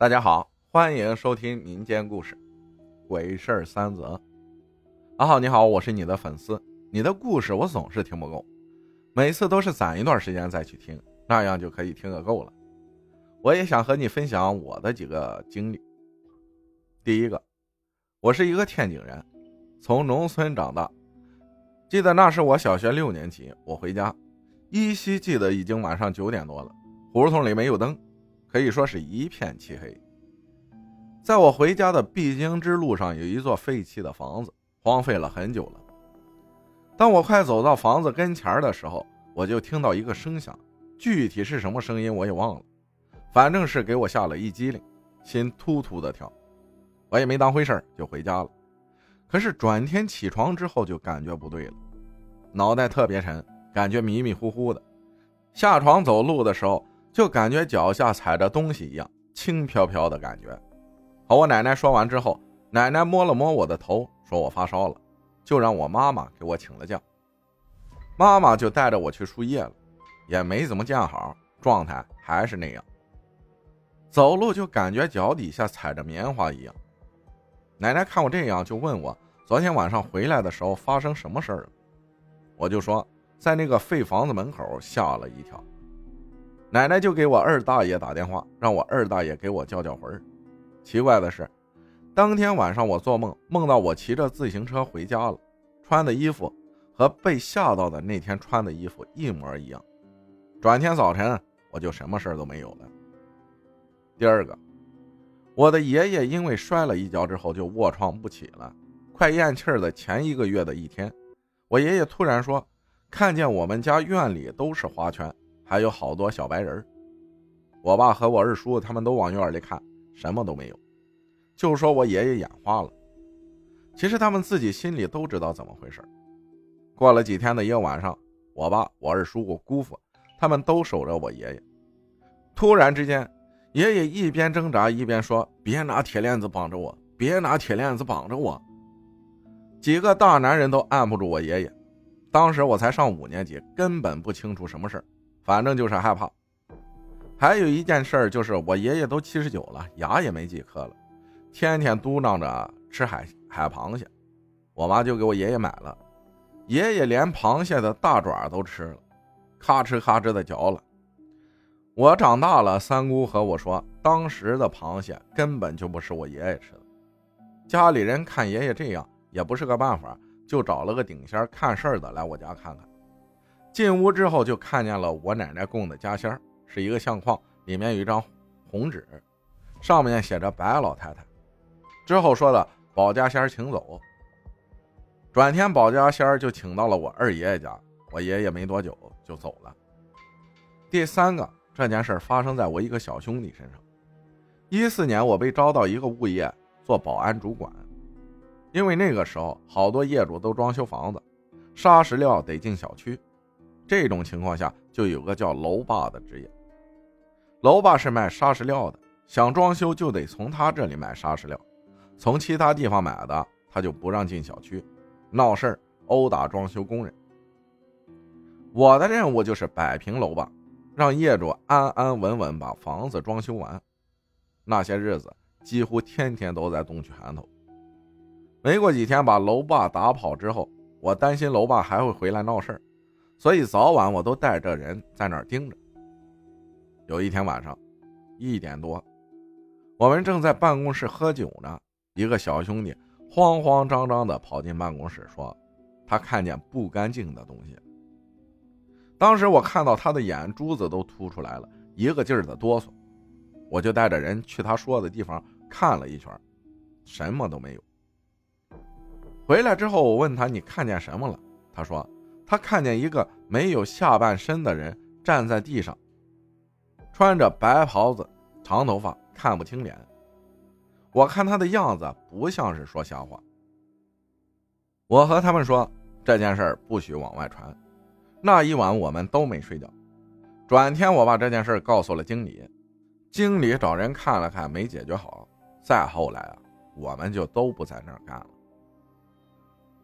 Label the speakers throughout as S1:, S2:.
S1: 大家好，欢迎收听民间故事《鬼事儿三则》。阿浩你好，我是你的粉丝，你的故事我总是听不够，每次都是攒一段时间再去听，那样就可以听个够了。我也想和你分享我的几个经历。第一个，我是一个天津人，从农村长大，记得那是我小学六年级，我回家，依稀记得已经晚上九点多了，胡同里没有灯。可以说是一片漆黑。在我回家的必经之路上，有一座废弃的房子，荒废了很久了。当我快走到房子跟前的时候，我就听到一个声响，具体是什么声音我也忘了，反正是给我吓了一激灵，心突突的跳。我也没当回事儿就回家了。可是转天起床之后就感觉不对了，脑袋特别沉，感觉迷迷糊糊的。下床走路的时候。就感觉脚下踩着东西一样，轻飘飘的感觉。和我奶奶说完之后，奶奶摸了摸我的头，说我发烧了，就让我妈妈给我请了假。妈妈就带着我去输液了，也没怎么见好，状态还是那样。走路就感觉脚底下踩着棉花一样。奶奶看我这样，就问我昨天晚上回来的时候发生什么事儿了。我就说在那个废房子门口吓了一跳。奶奶就给我二大爷打电话，让我二大爷给我叫叫魂。奇怪的是，当天晚上我做梦，梦到我骑着自行车回家了，穿的衣服和被吓到的那天穿的衣服一模一样。转天早晨，我就什么事儿都没有了。第二个，我的爷爷因为摔了一跤之后就卧床不起了，快咽气儿的前一个月的一天，我爷爷突然说，看见我们家院里都是花圈。还有好多小白人我爸和我二叔他们都往院里看，什么都没有，就说我爷爷眼花了。其实他们自己心里都知道怎么回事。过了几天的一个晚上，我爸、我二叔、我姑父他们都守着我爷爷。突然之间，爷爷一边挣扎一边说：“别拿铁链子绑着我，别拿铁链子绑着我。”几个大男人都按不住我爷爷。当时我才上五年级，根本不清楚什么事儿。反正就是害怕。还有一件事就是我爷爷都七十九了，牙也没几颗了，天天嘟囔着吃海海螃蟹，我妈就给我爷爷买了。爷爷连螃蟹的大爪都吃了，咔哧咔哧的嚼了。我长大了，三姑和我说，当时的螃蟹根本就不是我爷爷吃的。家里人看爷爷这样也不是个办法，就找了个顶仙看事儿的来我家看看。进屋之后，就看见了我奶奶供的家仙，是一个相框，里面有一张红纸，上面写着“白老太太”。之后说的保家仙请走。转天保家仙就请到了我二爷爷家，我爷爷没多久就走了。第三个，这件事发生在我一个小兄弟身上。一四年，我被招到一个物业做保安主管，因为那个时候好多业主都装修房子，沙石料得进小区。这种情况下，就有个叫楼霸的职业。楼霸是卖砂石料的，想装修就得从他这里买砂石料，从其他地方买的他就不让进小区，闹事儿殴打装修工人。我的任务就是摆平楼霸，让业主安安稳稳把房子装修完。那些日子几乎天天都在东区寒头。没过几天把楼霸打跑之后，我担心楼霸还会回来闹事儿。所以早晚我都带着人在那儿盯着。有一天晚上，一点多，我们正在办公室喝酒呢，一个小兄弟慌慌张张的跑进办公室，说他看见不干净的东西。当时我看到他的眼珠子都凸出来了，一个劲儿的哆嗦，我就带着人去他说的地方看了一圈，什么都没有。回来之后，我问他：“你看见什么了？”他说。他看见一个没有下半身的人站在地上，穿着白袍子、长头发，看不清脸。我看他的样子不像是说瞎话。我和他们说这件事不许往外传。那一晚我们都没睡觉。转天我把这件事告诉了经理，经理找人看了看，没解决好。再后来啊，我们就都不在那儿干了。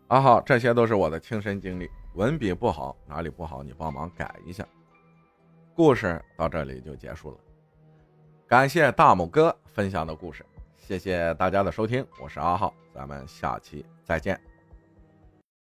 S1: 阿浩，这些都是我的亲身经历。文笔不好，哪里不好你帮忙改一下。故事到这里就结束了。感谢大拇哥分享的故事，谢谢大家的收听，我是阿浩，咱们下期再见。